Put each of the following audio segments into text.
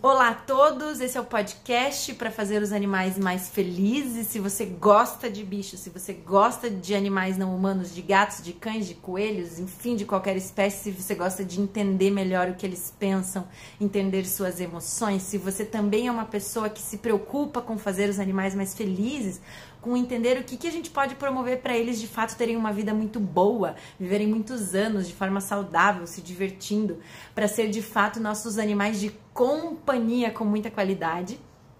Olá a todos, esse é o podcast para fazer os animais mais felizes. Se você gosta de bichos, se você gosta de animais não humanos, de gatos, de cães, de coelhos, enfim, de qualquer espécie, se você gosta de entender melhor o que eles pensam, entender suas emoções, se você também é uma pessoa que se preocupa com fazer os animais mais felizes, com entender o que, que a gente pode promover para eles de fato terem uma vida muito boa, viverem muitos anos de forma saudável, se divertindo, para ser de fato nossos animais de companhia com muita qualidade.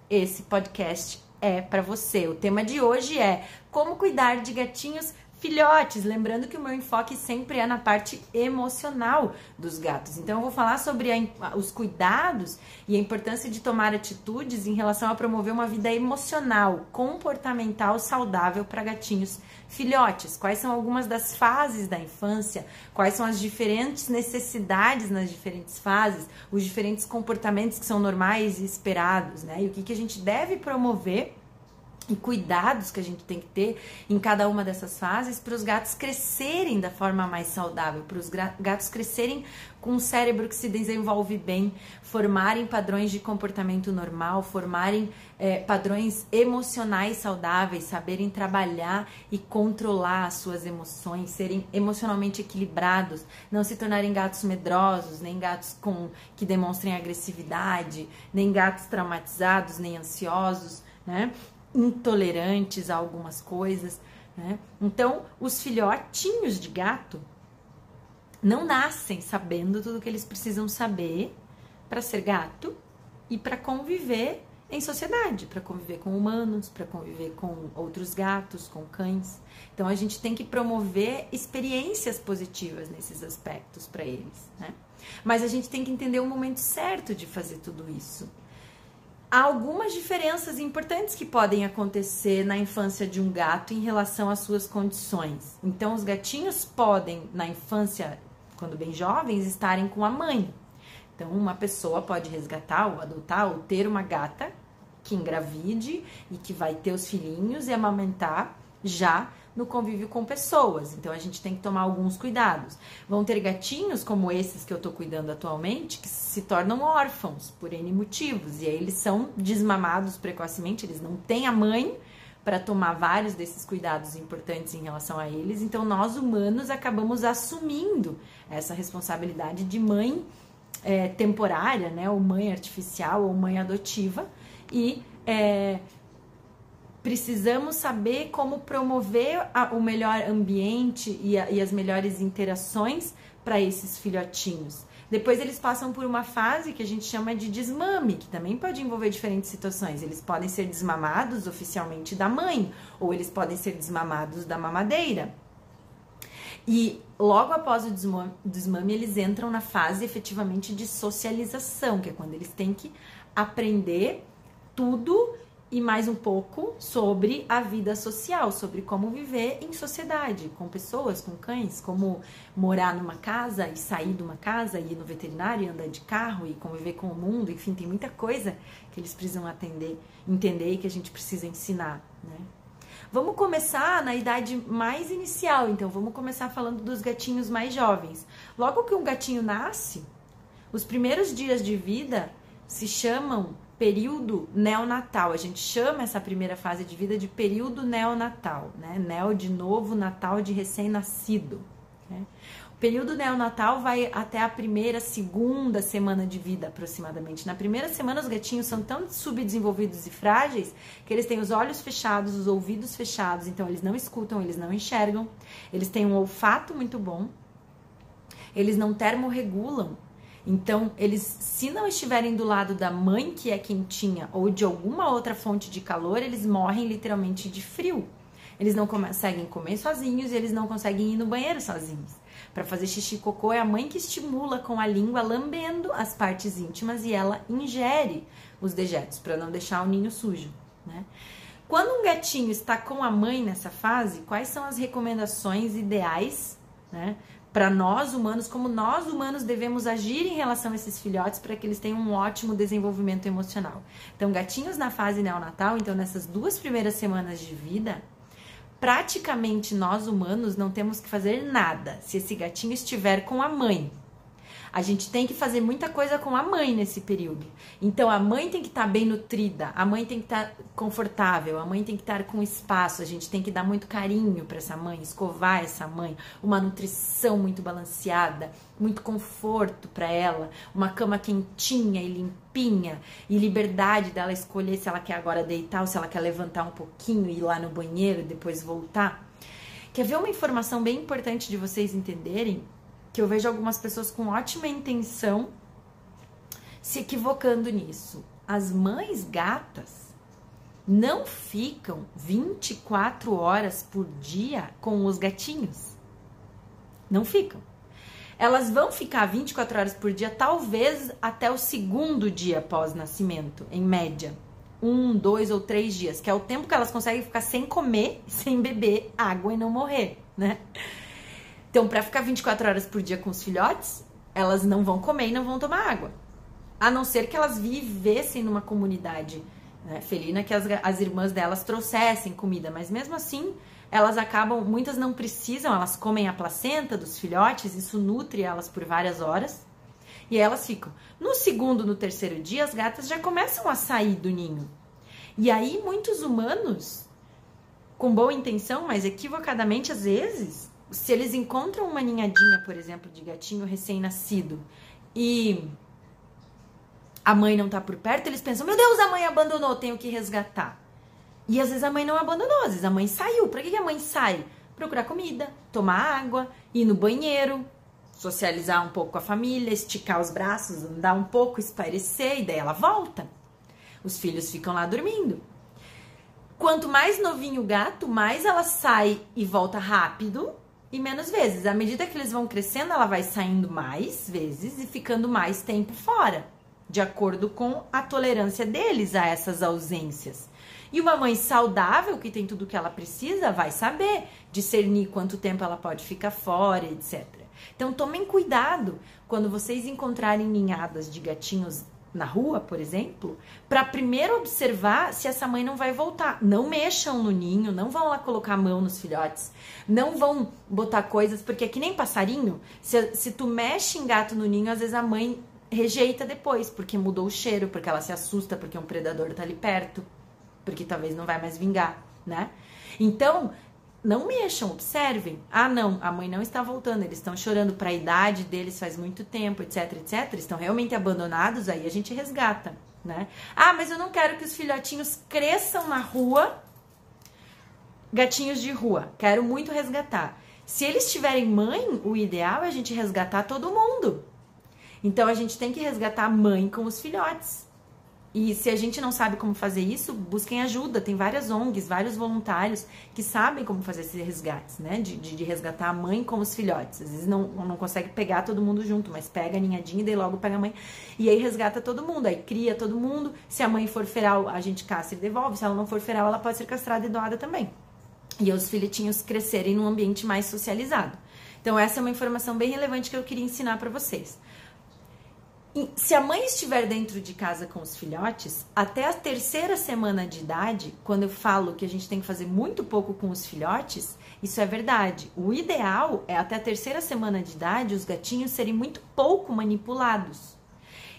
Esse podcast é para você. O tema de hoje é como cuidar de gatinhos filhotes. Lembrando que o meu enfoque sempre é na parte emocional dos gatos. Então, eu vou falar sobre a, os cuidados e a importância de tomar atitudes em relação a promover uma vida emocional, comportamental saudável para gatinhos filhotes. Quais são algumas das fases da infância? Quais são as diferentes necessidades nas diferentes fases? Os diferentes comportamentos que são normais e esperados, né? E o que, que a gente deve promover e cuidados que a gente tem que ter em cada uma dessas fases para os gatos crescerem da forma mais saudável, para os gatos crescerem com um cérebro que se desenvolve bem, formarem padrões de comportamento normal, formarem é, padrões emocionais saudáveis, saberem trabalhar e controlar as suas emoções, serem emocionalmente equilibrados, não se tornarem gatos medrosos, nem gatos com que demonstrem agressividade, nem gatos traumatizados, nem ansiosos, né? Intolerantes a algumas coisas, né? Então, os filhotinhos de gato não nascem sabendo tudo o que eles precisam saber para ser gato e para conviver em sociedade, para conviver com humanos, para conviver com outros gatos, com cães. Então a gente tem que promover experiências positivas nesses aspectos para eles, né? Mas a gente tem que entender o momento certo de fazer tudo isso há algumas diferenças importantes que podem acontecer na infância de um gato em relação às suas condições. Então, os gatinhos podem, na infância, quando bem jovens, estarem com a mãe. Então, uma pessoa pode resgatar ou adotar ou ter uma gata que engravide e que vai ter os filhinhos e amamentar já no convívio com pessoas. Então a gente tem que tomar alguns cuidados. Vão ter gatinhos como esses que eu tô cuidando atualmente que se tornam órfãos por N motivos e aí eles são desmamados precocemente, eles não têm a mãe para tomar vários desses cuidados importantes em relação a eles. Então nós humanos acabamos assumindo essa responsabilidade de mãe é, temporária, né, ou mãe artificial ou mãe adotiva e é, precisamos saber como promover a, o melhor ambiente e, a, e as melhores interações para esses filhotinhos. Depois eles passam por uma fase que a gente chama de desmame, que também pode envolver diferentes situações. Eles podem ser desmamados oficialmente da mãe, ou eles podem ser desmamados da mamadeira. E logo após o desmame, eles entram na fase efetivamente de socialização, que é quando eles têm que aprender tudo e mais um pouco sobre a vida social, sobre como viver em sociedade, com pessoas, com cães, como morar numa casa e sair de uma casa, ir no veterinário, e andar de carro e conviver com o mundo, enfim, tem muita coisa que eles precisam atender, entender e que a gente precisa ensinar, né? Vamos começar na idade mais inicial, então vamos começar falando dos gatinhos mais jovens. Logo que um gatinho nasce, os primeiros dias de vida se chamam período neonatal. A gente chama essa primeira fase de vida de período neonatal, né? Neo de novo, natal de recém-nascido. Né? O período neonatal vai até a primeira, segunda semana de vida, aproximadamente. Na primeira semana, os gatinhos são tão subdesenvolvidos e frágeis que eles têm os olhos fechados, os ouvidos fechados, então eles não escutam, eles não enxergam, eles têm um olfato muito bom, eles não termorregulam, então, eles, se não estiverem do lado da mãe, que é quentinha, ou de alguma outra fonte de calor, eles morrem literalmente de frio. Eles não conseguem comer sozinhos e eles não conseguem ir no banheiro sozinhos. Para fazer xixi cocô é a mãe que estimula com a língua lambendo as partes íntimas e ela ingere os dejetos para não deixar o ninho sujo, né? Quando um gatinho está com a mãe nessa fase, quais são as recomendações ideais, né, para nós humanos, como nós humanos devemos agir em relação a esses filhotes para que eles tenham um ótimo desenvolvimento emocional. Então, gatinhos na fase neonatal, então nessas duas primeiras semanas de vida, praticamente nós humanos não temos que fazer nada se esse gatinho estiver com a mãe. A gente tem que fazer muita coisa com a mãe nesse período. Então a mãe tem que estar tá bem nutrida, a mãe tem que estar tá confortável, a mãe tem que estar tá com espaço, a gente tem que dar muito carinho para essa mãe, escovar essa mãe, uma nutrição muito balanceada, muito conforto para ela, uma cama quentinha e limpinha e liberdade dela escolher se ela quer agora deitar ou se ela quer levantar um pouquinho e ir lá no banheiro e depois voltar. Quer ver uma informação bem importante de vocês entenderem? Que eu vejo algumas pessoas com ótima intenção se equivocando nisso. As mães gatas não ficam 24 horas por dia com os gatinhos. Não ficam. Elas vão ficar 24 horas por dia, talvez até o segundo dia após nascimento, em média um, dois ou três dias, que é o tempo que elas conseguem ficar sem comer, sem beber água e não morrer, né? Então, para ficar 24 horas por dia com os filhotes, elas não vão comer e não vão tomar água. A não ser que elas vivessem numa comunidade né, felina que as, as irmãs delas trouxessem comida, mas mesmo assim, elas acabam, muitas não precisam, elas comem a placenta dos filhotes, isso nutre elas por várias horas e elas ficam. No segundo, no terceiro dia, as gatas já começam a sair do ninho. E aí, muitos humanos, com boa intenção, mas equivocadamente às vezes, se eles encontram uma ninhadinha, por exemplo, de gatinho recém-nascido e a mãe não tá por perto, eles pensam: meu Deus, a mãe abandonou, tenho que resgatar. E às vezes a mãe não abandonou, às vezes a mãe saiu. Pra que a mãe sai? Procurar comida, tomar água, ir no banheiro, socializar um pouco com a família, esticar os braços, andar um pouco, espairecer, e daí ela volta. Os filhos ficam lá dormindo. Quanto mais novinho o gato, mais ela sai e volta rápido e menos vezes. À medida que eles vão crescendo, ela vai saindo mais vezes e ficando mais tempo fora, de acordo com a tolerância deles a essas ausências. E uma mãe saudável, que tem tudo o que ela precisa, vai saber discernir quanto tempo ela pode ficar fora, etc. Então tomem cuidado quando vocês encontrarem ninhadas de gatinhos na rua, por exemplo, para primeiro observar se essa mãe não vai voltar. Não mexam no ninho, não vão lá colocar a mão nos filhotes, não vão botar coisas, porque é que nem passarinho, se, se tu mexe em gato no ninho, às vezes a mãe rejeita depois, porque mudou o cheiro, porque ela se assusta, porque um predador tá ali perto, porque talvez não vai mais vingar, né? Então, não mexam, observem. Ah, não, a mãe não está voltando, eles estão chorando para a idade deles faz muito tempo, etc, etc. Estão realmente abandonados, aí a gente resgata, né? Ah, mas eu não quero que os filhotinhos cresçam na rua, gatinhos de rua. Quero muito resgatar. Se eles tiverem mãe, o ideal é a gente resgatar todo mundo. Então a gente tem que resgatar a mãe com os filhotes. E se a gente não sabe como fazer isso, busquem ajuda. Tem várias ONGs, vários voluntários que sabem como fazer esses resgates, né? De, de, de resgatar a mãe com os filhotes. Às vezes não, não consegue pegar todo mundo junto, mas pega a ninhadinha e daí logo pega a mãe. E aí resgata todo mundo, aí cria todo mundo. Se a mãe for feral, a gente caça e devolve. Se ela não for feral, ela pode ser castrada e doada também. E os filhotinhos crescerem num ambiente mais socializado. Então, essa é uma informação bem relevante que eu queria ensinar para vocês se a mãe estiver dentro de casa com os filhotes, até a terceira semana de idade, quando eu falo que a gente tem que fazer muito pouco com os filhotes, isso é verdade. O ideal é até a terceira semana de idade os gatinhos serem muito pouco manipulados.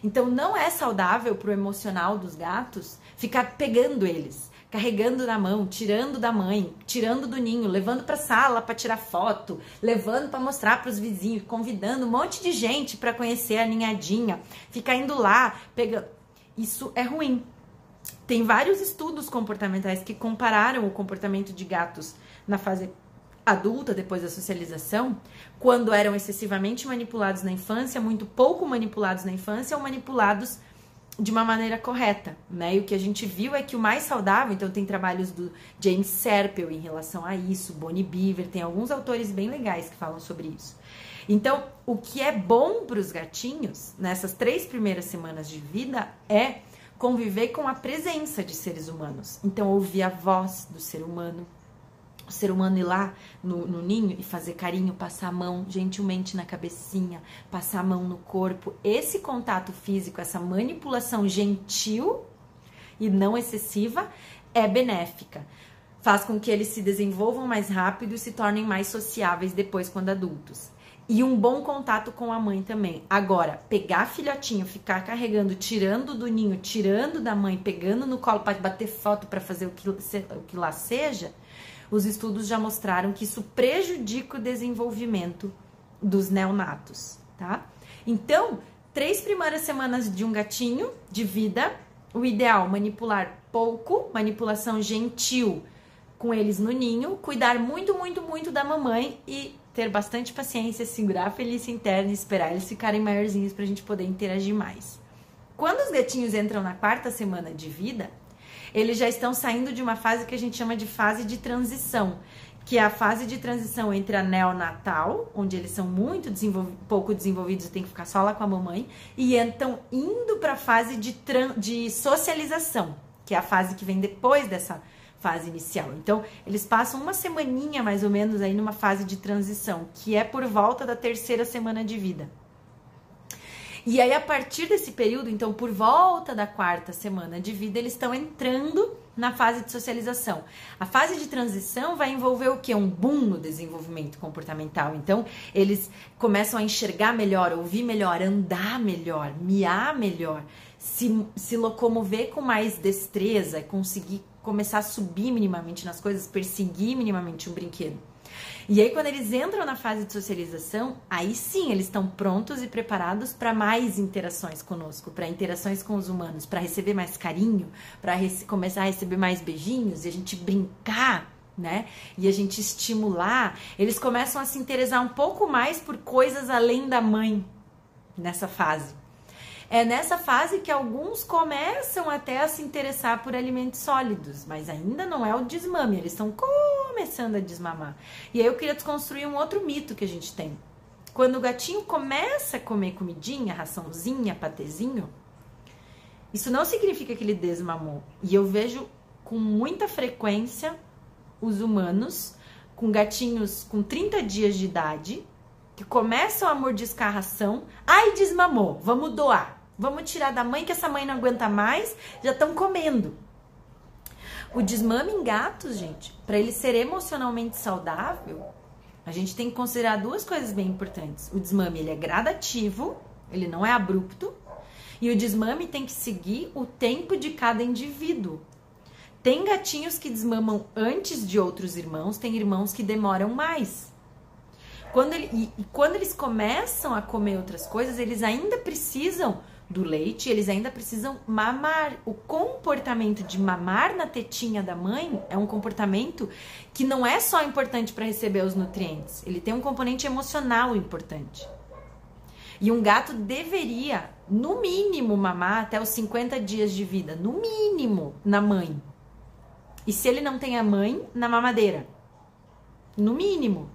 Então não é saudável para o emocional dos gatos ficar pegando eles carregando na mão, tirando da mãe, tirando do ninho, levando para sala para tirar foto, levando para mostrar para os vizinhos, convidando um monte de gente para conhecer a ninhadinha, ficar indo lá, pegando. Isso é ruim. Tem vários estudos comportamentais que compararam o comportamento de gatos na fase adulta, depois da socialização, quando eram excessivamente manipulados na infância, muito pouco manipulados na infância ou manipulados de uma maneira correta, né? E o que a gente viu é que o mais saudável, então tem trabalhos do James Serpel em relação a isso, Bonnie Beaver, tem alguns autores bem legais que falam sobre isso. Então, o que é bom para os gatinhos nessas três primeiras semanas de vida é conviver com a presença de seres humanos. Então, ouvir a voz do ser humano, o ser humano ir lá no, no, ninho e fazer carinho, passar a mão gentilmente na cabecinha, passar a mão no corpo. Esse contato físico, essa manipulação gentil e não excessiva é benéfica. Faz com que eles se desenvolvam mais rápido e se tornem mais sociáveis depois quando adultos. e um bom contato com a mãe também. Agora, pegar filhotinho, ficar carregando, tirando do ninho, tirando da mãe, pegando no colo para bater foto para fazer o que, o que lá seja, os estudos já mostraram que isso prejudica o desenvolvimento dos neonatos, tá? Então, três primeiras semanas de um gatinho de vida, o ideal manipular pouco, manipulação gentil com eles no ninho, cuidar muito, muito, muito da mamãe e ter bastante paciência, segurar a felícia interna e esperar eles ficarem maiorzinhos para a gente poder interagir mais. Quando os gatinhos entram na quarta semana de vida, eles já estão saindo de uma fase que a gente chama de fase de transição, que é a fase de transição entre a neonatal, onde eles são muito desenvolv pouco desenvolvidos e tem que ficar só lá com a mamãe, e estão indo para a fase de, de socialização, que é a fase que vem depois dessa fase inicial. Então, eles passam uma semaninha mais ou menos aí numa fase de transição, que é por volta da terceira semana de vida. E aí, a partir desse período, então, por volta da quarta semana de vida, eles estão entrando na fase de socialização. A fase de transição vai envolver o que? Um boom no desenvolvimento comportamental. Então, eles começam a enxergar melhor, ouvir melhor, andar melhor, miar melhor, se, se locomover com mais destreza, conseguir começar a subir minimamente nas coisas, perseguir minimamente um brinquedo. E aí, quando eles entram na fase de socialização, aí sim eles estão prontos e preparados para mais interações conosco, para interações com os humanos, para receber mais carinho, para começar a receber mais beijinhos e a gente brincar, né? E a gente estimular. Eles começam a se interessar um pouco mais por coisas além da mãe nessa fase. É nessa fase que alguns começam até a se interessar por alimentos sólidos, mas ainda não é o desmame, eles estão começando a desmamar. E aí eu queria desconstruir um outro mito que a gente tem. Quando o gatinho começa a comer comidinha, raçãozinha, patezinho, isso não significa que ele desmamou. E eu vejo com muita frequência os humanos com gatinhos com 30 dias de idade que começam a mordiscar a ração, ai desmamou, vamos doar. Vamos tirar da mãe que essa mãe não aguenta mais, já estão comendo. O desmame em gatos, gente, para ele ser emocionalmente saudável, a gente tem que considerar duas coisas bem importantes. O desmame ele é gradativo, ele não é abrupto, e o desmame tem que seguir o tempo de cada indivíduo. Tem gatinhos que desmamam antes de outros irmãos, tem irmãos que demoram mais. Quando ele, e, e quando eles começam a comer outras coisas, eles ainda precisam do leite, eles ainda precisam mamar. O comportamento de mamar na tetinha da mãe é um comportamento que não é só importante para receber os nutrientes, ele tem um componente emocional importante. E um gato deveria, no mínimo, mamar até os 50 dias de vida, no mínimo, na mãe. E se ele não tem a mãe, na mamadeira. No mínimo.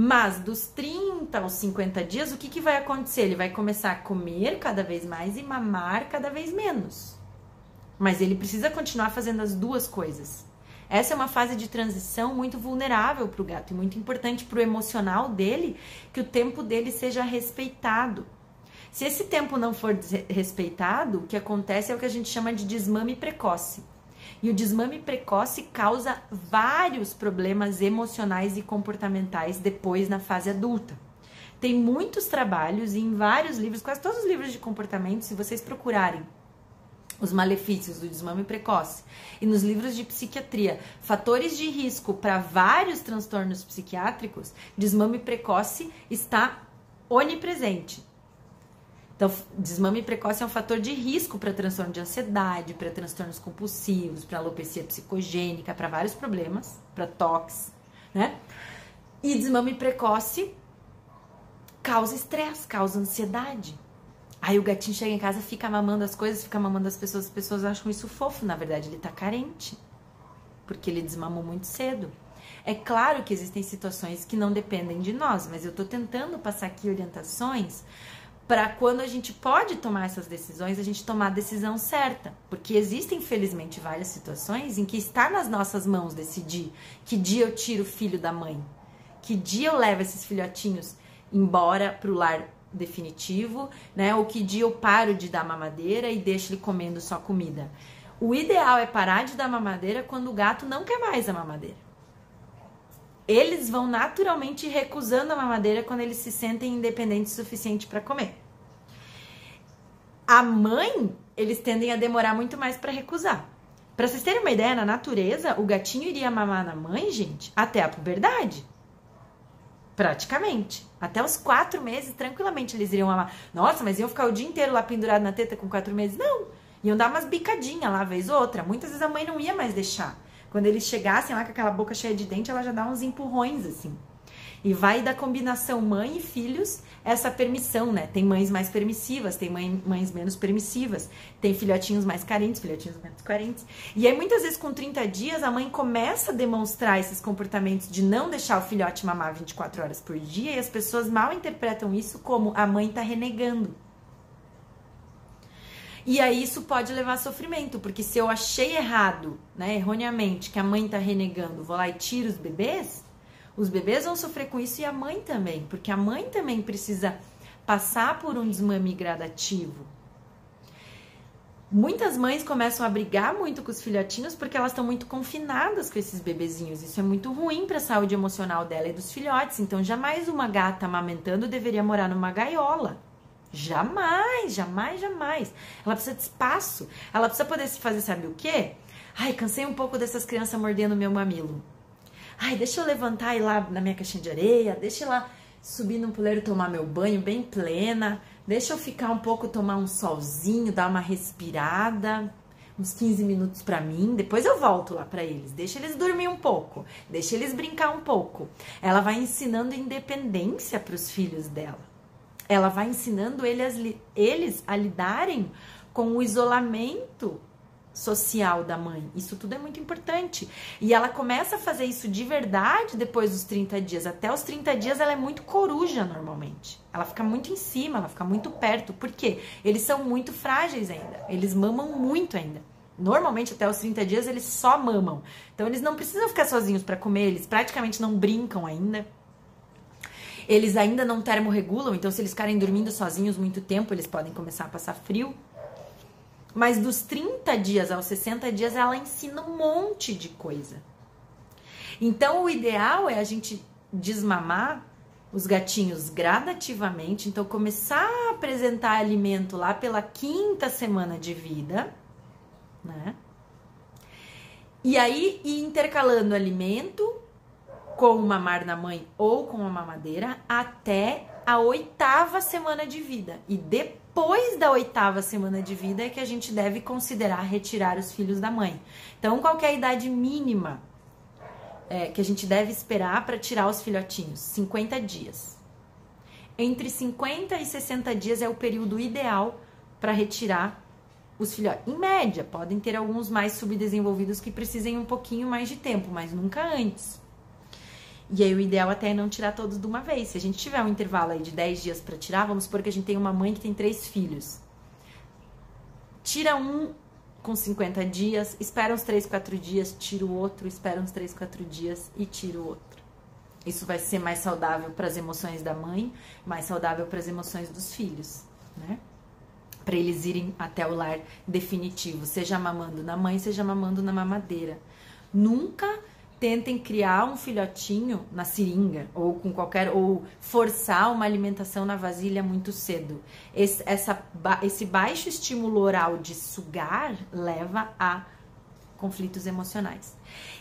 Mas dos 30 aos 50 dias, o que, que vai acontecer? Ele vai começar a comer cada vez mais e mamar cada vez menos. Mas ele precisa continuar fazendo as duas coisas. Essa é uma fase de transição muito vulnerável para o gato e muito importante para o emocional dele que o tempo dele seja respeitado. Se esse tempo não for respeitado, o que acontece é o que a gente chama de desmame precoce. E o desmame precoce causa vários problemas emocionais e comportamentais depois na fase adulta. Tem muitos trabalhos e em vários livros, quase todos os livros de comportamento, se vocês procurarem os malefícios do desmame precoce e nos livros de psiquiatria, fatores de risco para vários transtornos psiquiátricos, desmame precoce está onipresente. Então, desmame precoce é um fator de risco para transtorno de ansiedade, para transtornos compulsivos, para alopecia psicogênica, para vários problemas, para tox, né? E desmame precoce causa estresse, causa ansiedade. Aí o gatinho chega em casa, fica mamando as coisas, fica mamando as pessoas, as pessoas acham isso fofo, na verdade ele tá carente, porque ele desmamou muito cedo. É claro que existem situações que não dependem de nós, mas eu tô tentando passar aqui orientações para quando a gente pode tomar essas decisões, a gente tomar a decisão certa. Porque existem, infelizmente, várias situações em que está nas nossas mãos decidir que dia eu tiro o filho da mãe, que dia eu levo esses filhotinhos embora para o lar definitivo, né? Ou que dia eu paro de dar mamadeira e deixo ele comendo só comida. O ideal é parar de dar mamadeira quando o gato não quer mais a mamadeira. Eles vão naturalmente recusando a mamadeira quando eles se sentem independentes o suficiente para comer. A mãe, eles tendem a demorar muito mais para recusar. Para vocês terem uma ideia, na natureza, o gatinho iria mamar na mãe, gente, até a puberdade. Praticamente. Até os quatro meses, tranquilamente, eles iriam mamar. Nossa, mas iam ficar o dia inteiro lá pendurado na teta com quatro meses? Não. Iam dar umas bicadinhas lá, vez ou outra. Muitas vezes a mãe não ia mais deixar. Quando eles chegassem lá com aquela boca cheia de dente, ela já dá uns empurrões assim. E vai da combinação mãe e filhos essa permissão, né? Tem mães mais permissivas, tem mãe, mães menos permissivas, tem filhotinhos mais carentes, filhotinhos menos carentes. E aí, muitas vezes, com 30 dias, a mãe começa a demonstrar esses comportamentos de não deixar o filhote mamar 24 horas por dia, e as pessoas mal interpretam isso como a mãe tá renegando. E aí isso pode levar a sofrimento, porque se eu achei errado, né, erroneamente, que a mãe tá renegando, vou lá e tiro os bebês, os bebês vão sofrer com isso e a mãe também, porque a mãe também precisa passar por um desmame gradativo. Muitas mães começam a brigar muito com os filhotinhos porque elas estão muito confinadas com esses bebezinhos. Isso é muito ruim para a saúde emocional dela e dos filhotes. Então, jamais uma gata amamentando deveria morar numa gaiola. Jamais, jamais, jamais. Ela precisa de espaço. Ela precisa poder se fazer, sabe o quê? Ai, cansei um pouco dessas crianças mordendo meu mamilo. Ai, deixa eu levantar e ir lá na minha caixinha de areia, deixa eu lá subir no puleiro tomar meu banho bem plena, deixa eu ficar um pouco, tomar um solzinho, dar uma respirada, uns 15 minutos para mim, depois eu volto lá para eles. Deixa eles dormir um pouco, deixa eles brincar um pouco. Ela vai ensinando independência para os filhos dela. Ela vai ensinando eles, a lidarem com o isolamento social da mãe. Isso tudo é muito importante. E ela começa a fazer isso de verdade depois dos 30 dias. Até os 30 dias ela é muito coruja normalmente. Ela fica muito em cima, ela fica muito perto. Por quê? Eles são muito frágeis ainda. Eles mamam muito ainda. Normalmente até os 30 dias eles só mamam. Então eles não precisam ficar sozinhos para comer, eles praticamente não brincam ainda. Eles ainda não termorregulam, então se eles ficarem dormindo sozinhos muito tempo, eles podem começar a passar frio. Mas dos 30 dias aos 60 dias, ela ensina um monte de coisa. Então, o ideal é a gente desmamar os gatinhos gradativamente. Então, começar a apresentar alimento lá pela quinta semana de vida, né? E aí, intercalando alimento com o mamar na mãe ou com a mamadeira até a oitava semana de vida. E depois da oitava semana de vida é que a gente deve considerar retirar os filhos da mãe. Então, qual é a idade mínima é, que a gente deve esperar para tirar os filhotinhos? 50 dias. Entre 50 e 60 dias é o período ideal para retirar os filhotes. Em média, podem ter alguns mais subdesenvolvidos que precisem um pouquinho mais de tempo, mas nunca antes. E aí o ideal até é não tirar todos de uma vez. Se a gente tiver um intervalo aí de 10 dias para tirar, vamos supor que a gente tem uma mãe que tem três filhos. Tira um com 50 dias, espera uns 3, 4 dias, tira o outro, espera uns 3, 4 dias e tira o outro. Isso vai ser mais saudável para as emoções da mãe, mais saudável para as emoções dos filhos, né? Para eles irem até o lar definitivo, seja mamando na mãe, seja mamando na mamadeira. Nunca tentem criar um filhotinho na seringa ou com qualquer ou forçar uma alimentação na vasilha muito cedo. Esse, essa, esse baixo estímulo oral de sugar leva a conflitos emocionais.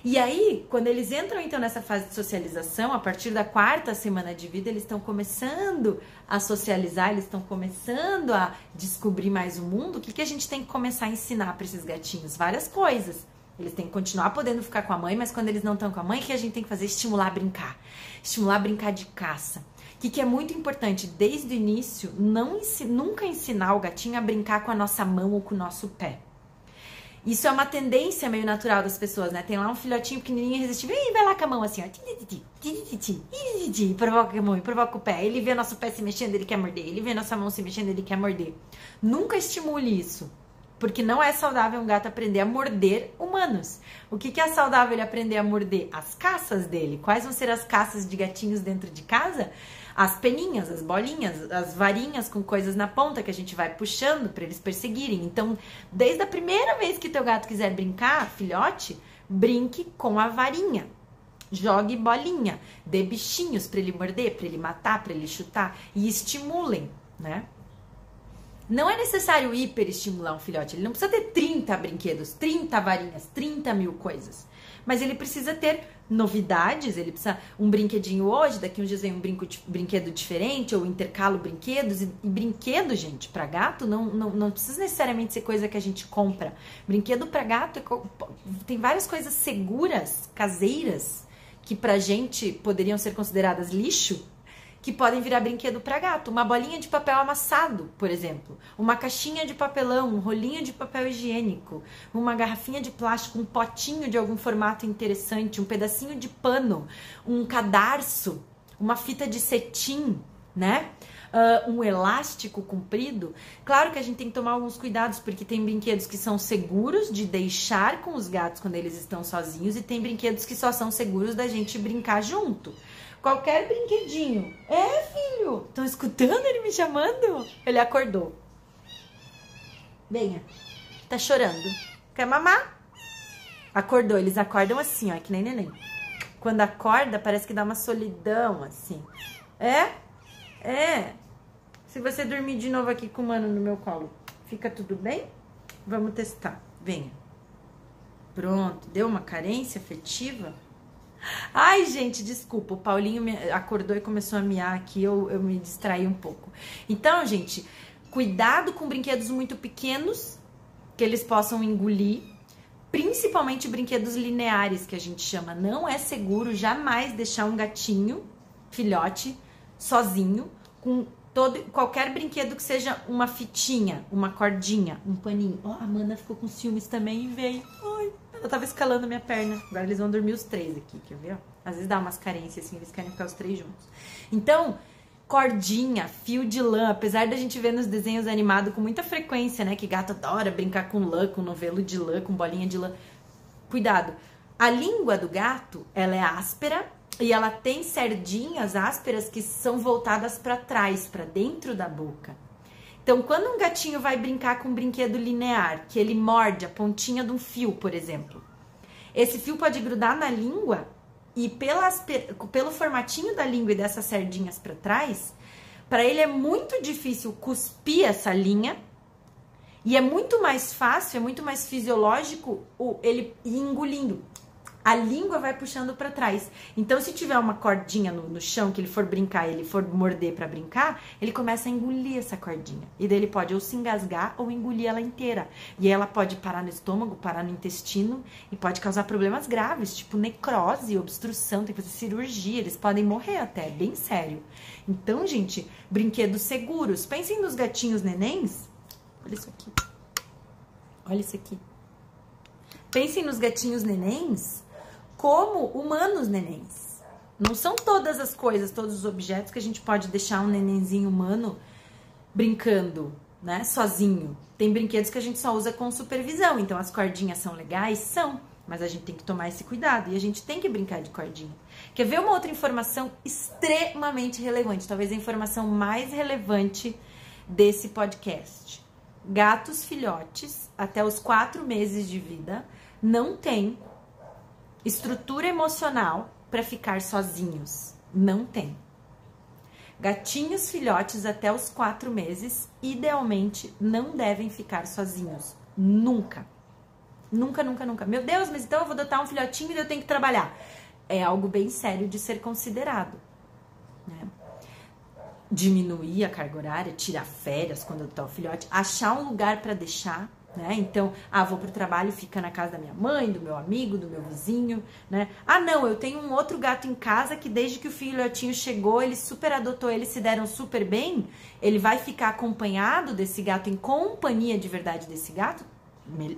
E aí, quando eles entram então nessa fase de socialização, a partir da quarta semana de vida, eles estão começando a socializar, eles estão começando a descobrir mais o mundo. O que, que a gente tem que começar a ensinar para esses gatinhos? Várias coisas eles têm que continuar podendo ficar com a mãe, mas quando eles não estão com a mãe, o que a gente tem que fazer? Estimular a brincar. Estimular a brincar de caça. O que, que é muito importante, desde o início, não nunca ensinar o gatinho a brincar com a nossa mão ou com o nosso pé. Isso é uma tendência meio natural das pessoas, né? Tem lá um filhotinho pequenininho irresistível, e vai lá com a mão assim, ó. Provoca a mão, e provoca o pé. Ele vê nosso pé se mexendo, ele quer morder. Ele vê nossa mão se mexendo, ele quer morder. Nunca estimule isso. Porque não é saudável um gato aprender a morder humanos. O que, que é saudável ele aprender a morder? As caças dele. Quais vão ser as caças de gatinhos dentro de casa? As peninhas, as bolinhas, as varinhas com coisas na ponta que a gente vai puxando para eles perseguirem. Então, desde a primeira vez que teu gato quiser brincar, filhote, brinque com a varinha. Jogue bolinha, dê bichinhos para ele morder, para ele matar, para ele chutar e estimulem, né? Não é necessário hiperestimular um filhote, ele não precisa ter 30 brinquedos, 30 varinhas, 30 mil coisas. Mas ele precisa ter novidades, ele precisa um brinquedinho hoje, daqui uns dias vem um brinco, brinquedo diferente, ou intercalo brinquedos. E, e brinquedo, gente, para gato não, não, não precisa necessariamente ser coisa que a gente compra. Brinquedo para gato é, tem várias coisas seguras, caseiras, que pra gente poderiam ser consideradas lixo, que podem virar brinquedo para gato. Uma bolinha de papel amassado, por exemplo. Uma caixinha de papelão, um rolinho de papel higiênico, uma garrafinha de plástico, um potinho de algum formato interessante, um pedacinho de pano, um cadarço, uma fita de cetim, né? Uh, um elástico comprido. Claro que a gente tem que tomar alguns cuidados, porque tem brinquedos que são seguros de deixar com os gatos quando eles estão sozinhos, e tem brinquedos que só são seguros da gente brincar junto. Qualquer brinquedinho. É, filho. Estão escutando ele me chamando? Ele acordou. Venha. Tá chorando. Quer mamar? Acordou. Eles acordam assim, ó, é que nem neném. Quando acorda, parece que dá uma solidão, assim. É? É. Se você dormir de novo aqui com o mano no meu colo, fica tudo bem? Vamos testar. Venha. Pronto. Deu uma carência afetiva? Ai, gente, desculpa. O Paulinho acordou e começou a miar aqui, eu, eu me distraí um pouco. Então, gente, cuidado com brinquedos muito pequenos que eles possam engolir. Principalmente brinquedos lineares, que a gente chama. Não é seguro jamais deixar um gatinho, filhote, sozinho, com todo, qualquer brinquedo que seja uma fitinha, uma cordinha, um paninho. Ó, oh, a Amanda ficou com ciúmes também e veio. Ai. Eu tava escalando minha perna. Agora eles vão dormir os três aqui, quer ver? Às vezes dá umas carências assim, eles querem ficar os três juntos. Então, cordinha, fio de lã, apesar da gente ver nos desenhos animados com muita frequência, né? Que gato adora brincar com lã, com novelo de lã, com bolinha de lã. Cuidado. A língua do gato, ela é áspera e ela tem cerdinhas ásperas que são voltadas para trás, para dentro da boca. Então, quando um gatinho vai brincar com um brinquedo linear, que ele morde a pontinha de um fio, por exemplo, esse fio pode grudar na língua e pelas, pelo formatinho da língua e dessas sardinhas para trás, para ele é muito difícil cuspir essa linha e é muito mais fácil, é muito mais fisiológico ele ir engolindo a língua vai puxando para trás. Então, se tiver uma cordinha no, no chão que ele for brincar, ele for morder para brincar, ele começa a engolir essa cordinha. E daí ele pode ou se engasgar ou engolir ela inteira. E ela pode parar no estômago, parar no intestino e pode causar problemas graves, tipo necrose, obstrução, tem que fazer cirurgia, eles podem morrer até, bem sério. Então, gente, brinquedos seguros. Pensem nos gatinhos nenéns. Olha isso aqui. Olha isso aqui. Pensem nos gatinhos nenéns como humanos nenéns. Não são todas as coisas, todos os objetos que a gente pode deixar um nenenzinho humano brincando, né, sozinho. Tem brinquedos que a gente só usa com supervisão, então as cordinhas são legais? São, mas a gente tem que tomar esse cuidado e a gente tem que brincar de cordinha. Quer ver uma outra informação extremamente relevante, talvez a informação mais relevante desse podcast? Gatos filhotes, até os quatro meses de vida, não têm estrutura emocional para ficar sozinhos. Não tem. Gatinhos filhotes até os quatro meses, idealmente, não devem ficar sozinhos. Nunca. Nunca, nunca, nunca. Meu Deus, mas então eu vou adotar um filhotinho e eu tenho que trabalhar. É algo bem sério de ser considerado. Né? Diminuir a carga horária, tirar férias quando tô o filhote, achar um lugar para deixar né? Então, ah, vou pro trabalho, fica na casa da minha mãe, do meu amigo, do meu vizinho, né? Ah, não, eu tenho um outro gato em casa que desde que o filhotinho chegou, ele super adotou, eles se deram super bem, ele vai ficar acompanhado desse gato, em companhia de verdade desse gato?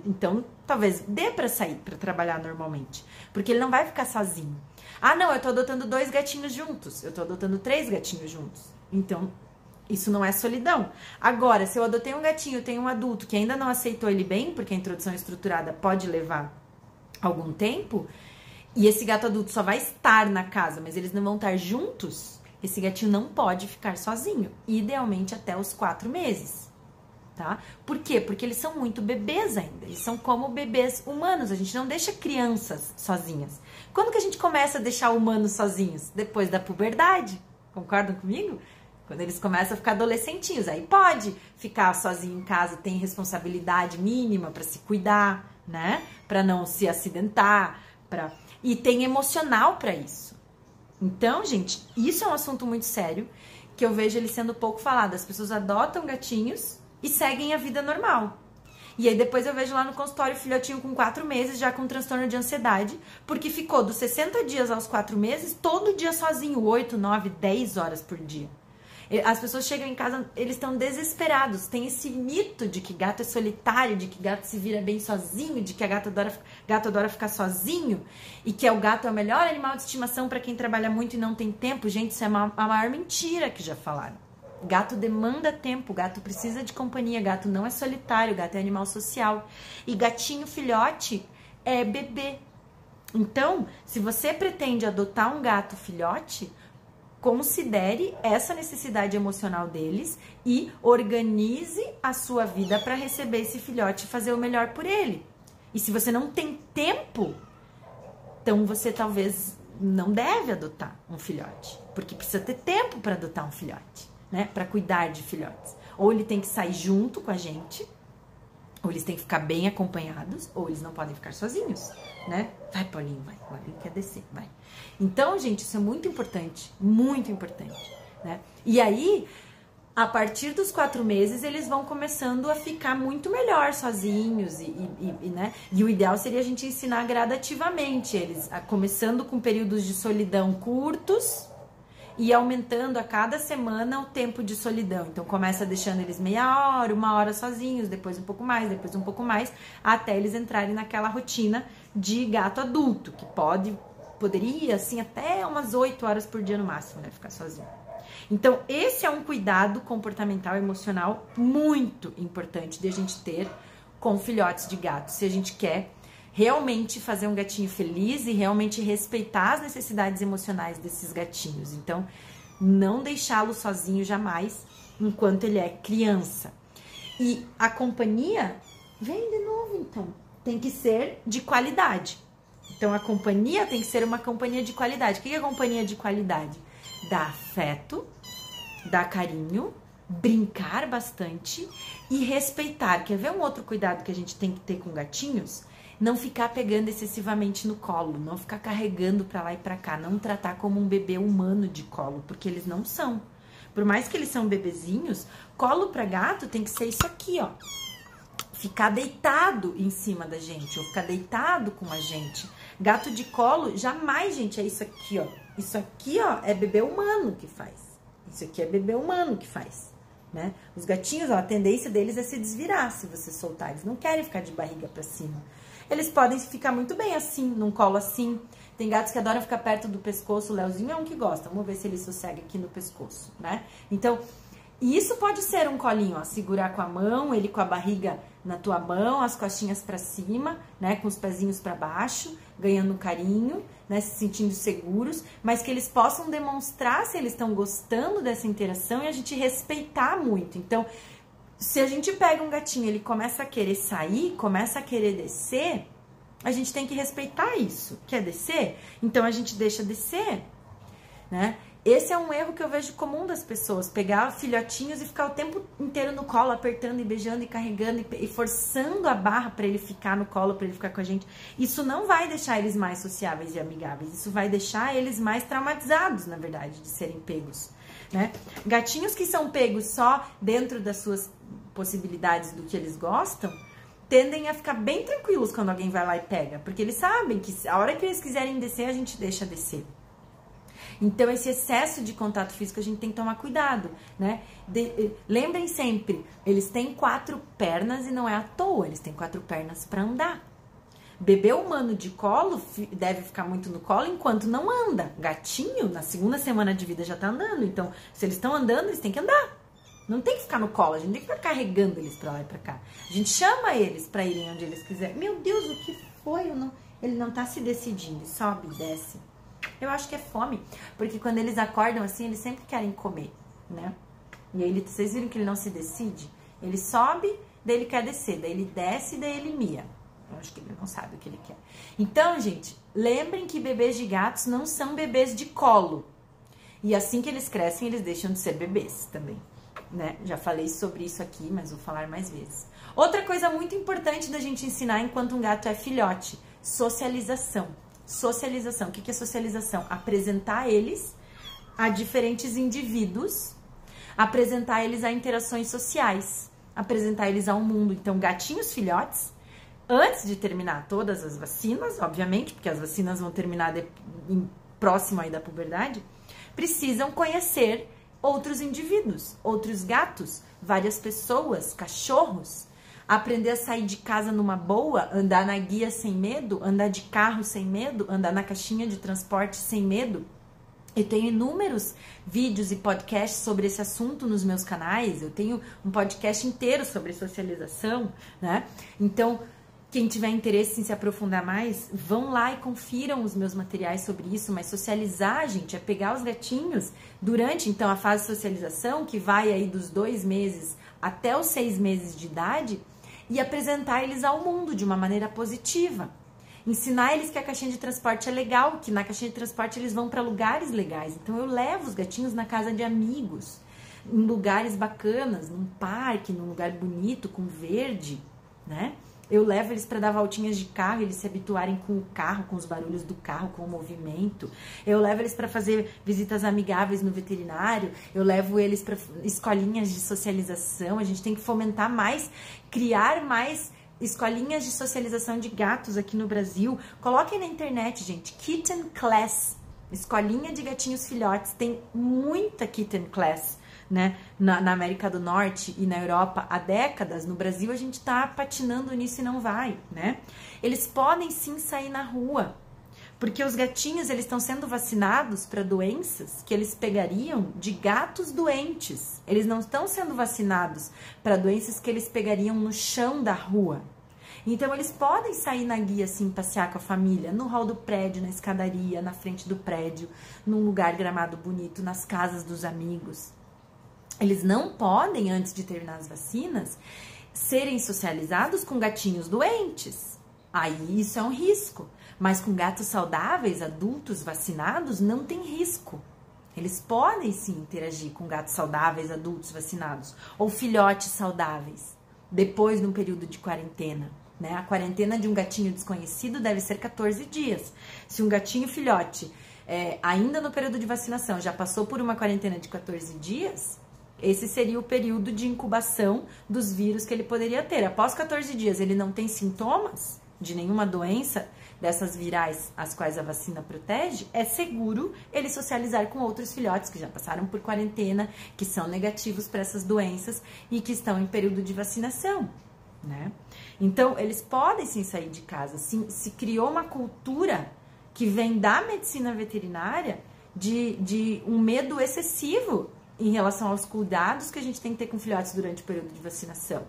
Então, talvez dê para sair para trabalhar normalmente, porque ele não vai ficar sozinho. Ah, não, eu tô adotando dois gatinhos juntos, eu tô adotando três gatinhos juntos. Então, isso não é solidão. Agora, se eu adotei um gatinho, tenho um adulto que ainda não aceitou ele bem, porque a introdução estruturada pode levar algum tempo, e esse gato adulto só vai estar na casa, mas eles não vão estar juntos, esse gatinho não pode ficar sozinho, idealmente até os quatro meses. tá? Por quê? Porque eles são muito bebês ainda. Eles são como bebês humanos. A gente não deixa crianças sozinhas. Quando que a gente começa a deixar humanos sozinhos? Depois da puberdade. Concordam comigo? Quando eles começam a ficar adolescentinhos, aí pode ficar sozinho em casa, tem responsabilidade mínima para se cuidar, né? Para não se acidentar, para e tem emocional para isso. Então, gente, isso é um assunto muito sério que eu vejo ele sendo pouco falado. As pessoas adotam gatinhos e seguem a vida normal. E aí depois eu vejo lá no consultório o filhotinho com quatro meses, já com transtorno de ansiedade, porque ficou dos 60 dias aos quatro meses, todo dia sozinho, 8, 9, 10 horas por dia. As pessoas chegam em casa, eles estão desesperados. Tem esse mito de que gato é solitário, de que gato se vira bem sozinho, de que a gato adora, gato adora ficar sozinho e que é o gato é o melhor animal de estimação para quem trabalha muito e não tem tempo. Gente, isso é a maior mentira que já falaram. Gato demanda tempo, gato precisa de companhia, gato não é solitário, gato é animal social. E gatinho filhote é bebê. Então, se você pretende adotar um gato filhote, considere essa necessidade emocional deles e organize a sua vida para receber esse filhote e fazer o melhor por ele. E se você não tem tempo, então você talvez não deve adotar um filhote, porque precisa ter tempo para adotar um filhote, né? Para cuidar de filhotes. Ou ele tem que sair junto com a gente, ou eles têm que ficar bem acompanhados, ou eles não podem ficar sozinhos, né? Vai, Paulinho, vai. Agora ele quer descer, vai. Então, gente, isso é muito importante, muito importante, né? E aí, a partir dos quatro meses, eles vão começando a ficar muito melhor sozinhos e, e, e, né? E o ideal seria a gente ensinar gradativamente eles, a, começando com períodos de solidão curtos, e aumentando a cada semana o tempo de solidão. Então começa deixando eles meia hora, uma hora sozinhos, depois um pouco mais, depois um pouco mais, até eles entrarem naquela rotina de gato adulto, que pode poderia assim até umas 8 horas por dia no máximo, né, ficar sozinho. Então, esse é um cuidado comportamental emocional muito importante de a gente ter com filhotes de gato, se a gente quer realmente fazer um gatinho feliz e realmente respeitar as necessidades emocionais desses gatinhos. Então, não deixá-lo sozinho jamais enquanto ele é criança. E a companhia, vem de novo então, tem que ser de qualidade. Então, a companhia tem que ser uma companhia de qualidade. O que é companhia de qualidade? Dá afeto, dá carinho, brincar bastante e respeitar. Quer ver um outro cuidado que a gente tem que ter com gatinhos? não ficar pegando excessivamente no colo, não ficar carregando para lá e para cá, não tratar como um bebê humano de colo, porque eles não são. Por mais que eles são bebezinhos, colo para gato tem que ser isso aqui, ó. Ficar deitado em cima da gente, ou ficar deitado com a gente. Gato de colo, jamais, gente, é isso aqui, ó. Isso aqui, ó, é bebê humano que faz. Isso aqui é bebê humano que faz. Né? Os gatinhos, ó, a tendência deles é se desvirar se você soltar. Eles não querem ficar de barriga para cima eles podem ficar muito bem assim, num colo assim. Tem gatos que adoram ficar perto do pescoço, o Leozinho é um que gosta. Vamos ver se ele sossega aqui no pescoço, né? Então, isso pode ser um colinho, ó, segurar com a mão, ele com a barriga na tua mão, as costinhas para cima, né, com os pezinhos para baixo, ganhando carinho, né, se sentindo seguros, mas que eles possam demonstrar se eles estão gostando dessa interação e a gente respeitar muito. Então, se a gente pega um gatinho, ele começa a querer sair, começa a querer descer, a gente tem que respeitar isso. Quer descer? Então a gente deixa descer, né? Esse é um erro que eu vejo comum das pessoas, pegar filhotinhos e ficar o tempo inteiro no colo, apertando e beijando e carregando e, forçando a barra para ele ficar no colo, para ele ficar com a gente. Isso não vai deixar eles mais sociáveis e amigáveis, isso vai deixar eles mais traumatizados, na verdade, de serem pegos, né? Gatinhos que são pegos só dentro das suas possibilidades do que eles gostam, tendem a ficar bem tranquilos quando alguém vai lá e pega, porque eles sabem que a hora que eles quiserem descer, a gente deixa descer. Então, esse excesso de contato físico a gente tem que tomar cuidado, né? De, eh, lembrem sempre, eles têm quatro pernas e não é à toa, eles têm quatro pernas para andar. Bebê humano de colo deve ficar muito no colo enquanto não anda. Gatinho, na segunda semana de vida já tá andando. Então, se eles estão andando, eles têm que andar. Não tem que ficar no colo, a gente tem que ficar carregando eles pra lá e pra cá. A gente chama eles pra irem onde eles quiserem. Meu Deus, o que foi? Não... Ele não tá se decidindo, sobe e desce. Eu acho que é fome, porque quando eles acordam assim, eles sempre querem comer, né? E aí, vocês viram que ele não se decide? Ele sobe, daí ele quer descer, daí ele desce, daí ele mia. Eu acho que ele não sabe o que ele quer. Então, gente, lembrem que bebês de gatos não são bebês de colo. E assim que eles crescem, eles deixam de ser bebês também. Né? Já falei sobre isso aqui, mas vou falar mais vezes. Outra coisa muito importante da gente ensinar enquanto um gato é filhote: socialização. Socialização. O que é socialização? Apresentar eles a diferentes indivíduos, apresentar eles a interações sociais, apresentar eles ao mundo. Então, gatinhos filhotes antes de terminar todas as vacinas, obviamente, porque as vacinas vão terminar de, em, próximo aí da puberdade, precisam conhecer outros indivíduos, outros gatos, várias pessoas, cachorros, aprender a sair de casa numa boa, andar na guia sem medo, andar de carro sem medo, andar na caixinha de transporte sem medo. Eu tenho inúmeros vídeos e podcasts sobre esse assunto nos meus canais. Eu tenho um podcast inteiro sobre socialização, né? Então, quem tiver interesse em se aprofundar mais, vão lá e confiram os meus materiais sobre isso. Mas socializar, gente, é pegar os gatinhos durante então a fase de socialização, que vai aí dos dois meses até os seis meses de idade, e apresentar eles ao mundo de uma maneira positiva. Ensinar eles que a caixinha de transporte é legal, que na caixinha de transporte eles vão para lugares legais. Então eu levo os gatinhos na casa de amigos, em lugares bacanas, num parque, num lugar bonito, com verde, né? Eu levo eles para dar voltinhas de carro, eles se habituarem com o carro, com os barulhos do carro, com o movimento. Eu levo eles para fazer visitas amigáveis no veterinário. Eu levo eles para escolinhas de socialização. A gente tem que fomentar mais, criar mais escolinhas de socialização de gatos aqui no Brasil. Coloquem na internet, gente, Kitten Class, escolinha de gatinhos filhotes. Tem muita Kitten Class né, na, na, América do Norte e na Europa há décadas, no Brasil a gente está patinando nisso e não vai, né? Eles podem sim sair na rua, porque os gatinhos eles estão sendo vacinados para doenças que eles pegariam de gatos doentes. Eles não estão sendo vacinados para doenças que eles pegariam no chão da rua. Então eles podem sair na guia assim, passear com a família, no hall do prédio, na escadaria, na frente do prédio, num lugar gramado bonito, nas casas dos amigos. Eles não podem, antes de terminar as vacinas, serem socializados com gatinhos doentes. Aí isso é um risco. Mas com gatos saudáveis, adultos vacinados, não tem risco. Eles podem sim interagir com gatos saudáveis, adultos vacinados, ou filhotes saudáveis, depois de um período de quarentena. Né? A quarentena de um gatinho desconhecido deve ser 14 dias. Se um gatinho filhote, é, ainda no período de vacinação, já passou por uma quarentena de 14 dias, esse seria o período de incubação dos vírus que ele poderia ter. Após 14 dias, ele não tem sintomas de nenhuma doença dessas virais as quais a vacina protege, é seguro ele socializar com outros filhotes que já passaram por quarentena, que são negativos para essas doenças e que estão em período de vacinação. Né? Então, eles podem sim sair de casa. Se criou uma cultura que vem da medicina veterinária de, de um medo excessivo em relação aos cuidados que a gente tem que ter com filhotes durante o período de vacinação.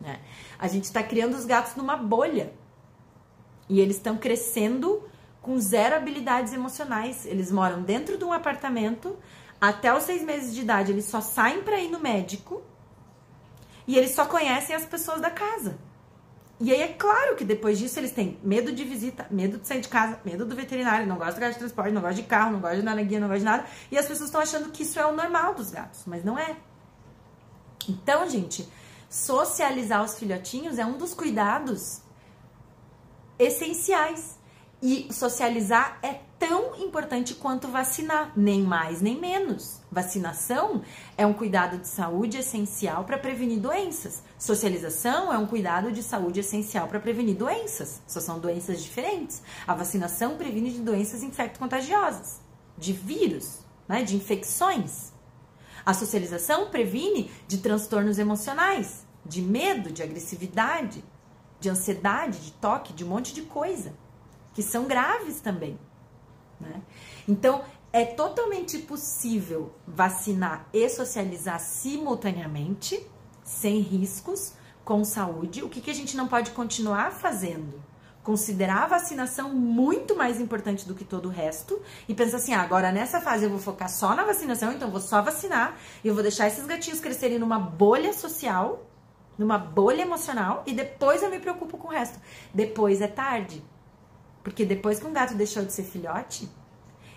Né? A gente está criando os gatos numa bolha e eles estão crescendo com zero habilidades emocionais. Eles moram dentro de um apartamento até os seis meses de idade. Eles só saem para ir no médico e eles só conhecem as pessoas da casa. E aí é claro que depois disso eles têm medo de visita, medo de sair de casa, medo do veterinário, não gosta de gato de transporte, não gosta de carro, não gosta de andar na guia, não gosta de nada. E as pessoas estão achando que isso é o normal dos gatos, mas não é. Então, gente, socializar os filhotinhos é um dos cuidados essenciais. E socializar é tão importante quanto vacinar, nem mais nem menos. Vacinação é um cuidado de saúde essencial para prevenir doenças. Socialização é um cuidado de saúde essencial para prevenir doenças. Só são doenças diferentes. A vacinação previne de doenças infecto-contagiosas, de vírus, né, de infecções. A socialização previne de transtornos emocionais, de medo, de agressividade, de ansiedade, de toque, de um monte de coisa, que são graves também. Né? Então, é totalmente possível vacinar e socializar simultaneamente, sem riscos, com saúde. O que, que a gente não pode continuar fazendo? Considerar a vacinação muito mais importante do que todo o resto e pensar assim: ah, agora nessa fase eu vou focar só na vacinação, então vou só vacinar e eu vou deixar esses gatinhos crescerem numa bolha social numa bolha emocional e depois eu me preocupo com o resto. Depois é tarde. Porque depois que um gato deixou de ser filhote,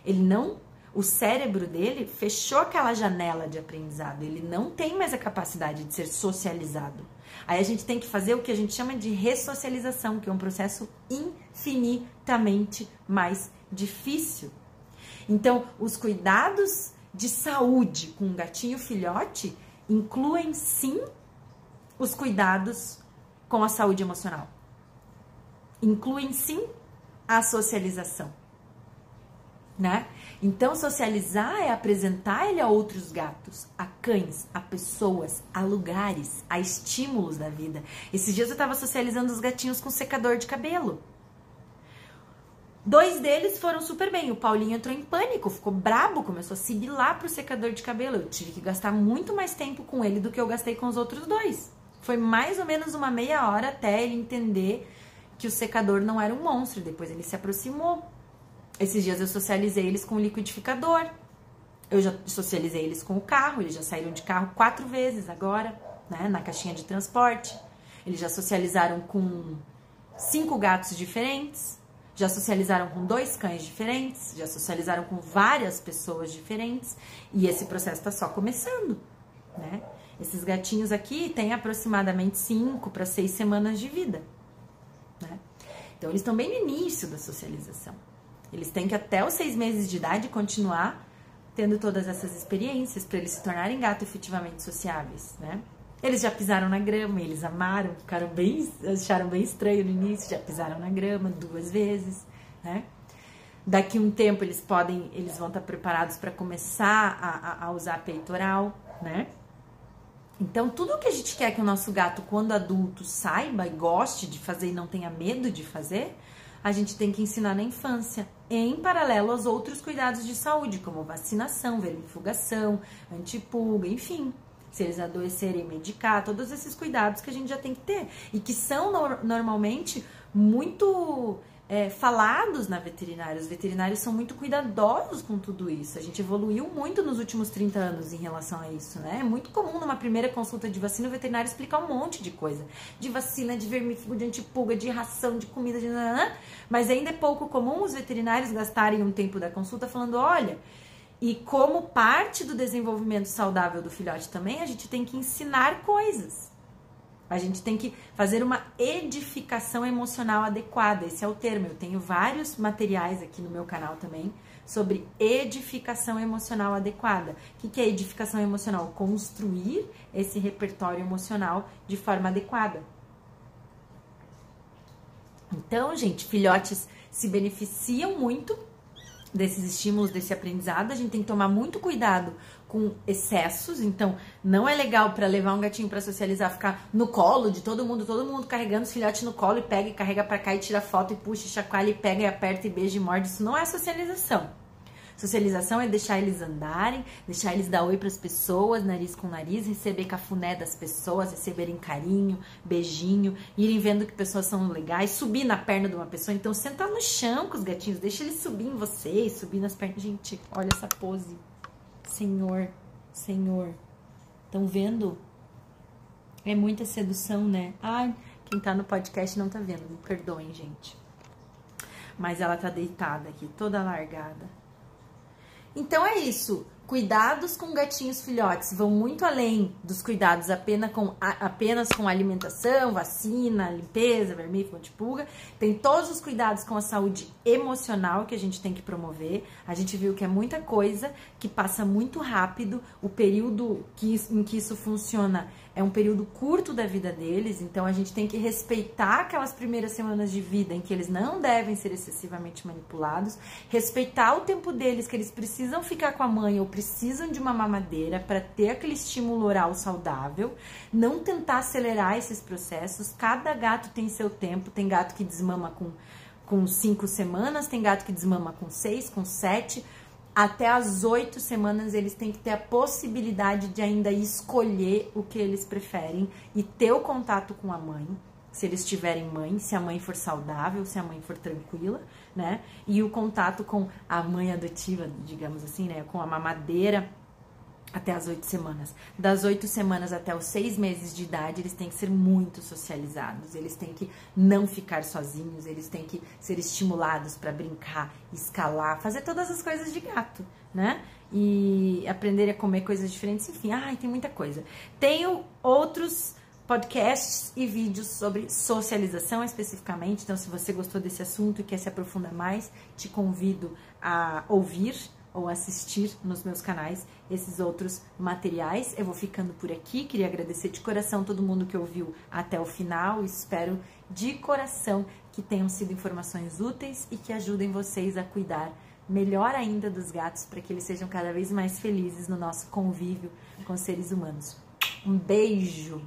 ele não o cérebro dele fechou aquela janela de aprendizado, ele não tem mais a capacidade de ser socializado. Aí a gente tem que fazer o que a gente chama de ressocialização, que é um processo infinitamente mais difícil. Então, os cuidados de saúde com um gatinho filhote incluem sim os cuidados com a saúde emocional. Incluem sim a socialização, né? Então, socializar é apresentar ele a outros gatos, a cães, a pessoas, a lugares, a estímulos da vida. Esses dias eu estava socializando os gatinhos com secador de cabelo. Dois deles foram super bem. O Paulinho entrou em pânico, ficou brabo, começou a sibilar pro secador de cabelo. Eu tive que gastar muito mais tempo com ele do que eu gastei com os outros dois. Foi mais ou menos uma meia hora até ele entender que o secador não era um monstro. Depois ele se aproximou. Esses dias eu socializei eles com o liquidificador. Eu já socializei eles com o carro. Eles já saíram de carro quatro vezes agora, né? Na caixinha de transporte. Eles já socializaram com cinco gatos diferentes já socializaram com dois cães diferentes, já socializaram com várias pessoas diferentes e esse processo está só começando, né? Esses gatinhos aqui têm aproximadamente cinco para seis semanas de vida? Então eles estão bem no início da socialização. Eles têm que até os seis meses de idade continuar tendo todas essas experiências para eles se tornarem gatos efetivamente sociáveis, né? Eles já pisaram na grama, eles amaram, ficaram bem, acharam bem estranho no início, já pisaram na grama duas vezes, né? Daqui um tempo eles podem, eles vão estar preparados para começar a, a, usar peitoral, né? Então, tudo que a gente quer que o nosso gato, quando adulto, saiba e goste de fazer e não tenha medo de fazer, a gente tem que ensinar na infância, em paralelo aos outros cuidados de saúde, como vacinação, vermifugação, antipulga, enfim, se eles adoecerem, medicar, todos esses cuidados que a gente já tem que ter e que são no, normalmente muito é, falados na veterinária. Os veterinários são muito cuidadosos com tudo isso. A gente evoluiu muito nos últimos 30 anos em relação a isso, né? É muito comum numa primeira consulta de vacina o veterinário explicar um monte de coisa. De vacina, de vermífugo, de antipulga, de ração, de comida, de... Mas ainda é pouco comum os veterinários gastarem um tempo da consulta falando, olha... E como parte do desenvolvimento saudável do filhote também, a gente tem que ensinar coisas. A gente tem que fazer uma edificação emocional adequada. Esse é o termo. Eu tenho vários materiais aqui no meu canal também sobre edificação emocional adequada. O que é edificação emocional? Construir esse repertório emocional de forma adequada. Então, gente, filhotes se beneficiam muito desses estímulos, desse aprendizado, a gente tem que tomar muito cuidado com excessos. Então, não é legal para levar um gatinho para socializar, ficar no colo de todo mundo, todo mundo carregando os filhotes no colo e pega e carrega para cá e tira foto e puxa e chacoalha e pega e aperta e beija e morde. Isso não é socialização. Socialização é deixar eles andarem, deixar eles dar oi para as pessoas, nariz com nariz, receber cafuné das pessoas, receberem carinho, beijinho, irem vendo que pessoas são legais, subir na perna de uma pessoa. Então, senta no chão com os gatinhos, deixa eles subir em vocês, subir nas pernas. Gente, olha essa pose. Senhor, Senhor. Estão vendo? É muita sedução, né? Ai, quem tá no podcast não tá vendo, me perdoem, gente. Mas ela tá deitada aqui, toda largada. Então é isso. Cuidados com gatinhos filhotes vão muito além dos cuidados apenas com, a, apenas com alimentação, vacina, limpeza, vermífugo, antipulga. Tem todos os cuidados com a saúde emocional que a gente tem que promover. A gente viu que é muita coisa que passa muito rápido. O período que, em que isso funciona é um período curto da vida deles, então a gente tem que respeitar aquelas primeiras semanas de vida em que eles não devem ser excessivamente manipulados, respeitar o tempo deles que eles precisam ficar com a mãe ou precisam de uma mamadeira para ter aquele estímulo oral saudável, não tentar acelerar esses processos. Cada gato tem seu tempo, tem gato que desmama com com cinco semanas, tem gato que desmama com seis, com sete até as oito semanas eles têm que ter a possibilidade de ainda escolher o que eles preferem e ter o contato com a mãe, se eles tiverem mãe, se a mãe for saudável, se a mãe for tranquila, né? E o contato com a mãe adotiva, digamos assim, né? Com a mamadeira até as oito semanas. Das oito semanas até os seis meses de idade, eles têm que ser muito socializados, eles têm que não ficar sozinhos, eles têm que ser estimulados para brincar, escalar, fazer todas as coisas de gato, né? E aprender a comer coisas diferentes, enfim, ai, tem muita coisa. Tenho outros podcasts e vídeos sobre socialização especificamente, então se você gostou desse assunto e quer se aprofundar mais, te convido a ouvir ou assistir nos meus canais esses outros materiais. Eu vou ficando por aqui. Queria agradecer de coração todo mundo que ouviu até o final. Espero de coração que tenham sido informações úteis e que ajudem vocês a cuidar melhor ainda dos gatos para que eles sejam cada vez mais felizes no nosso convívio com seres humanos. Um beijo!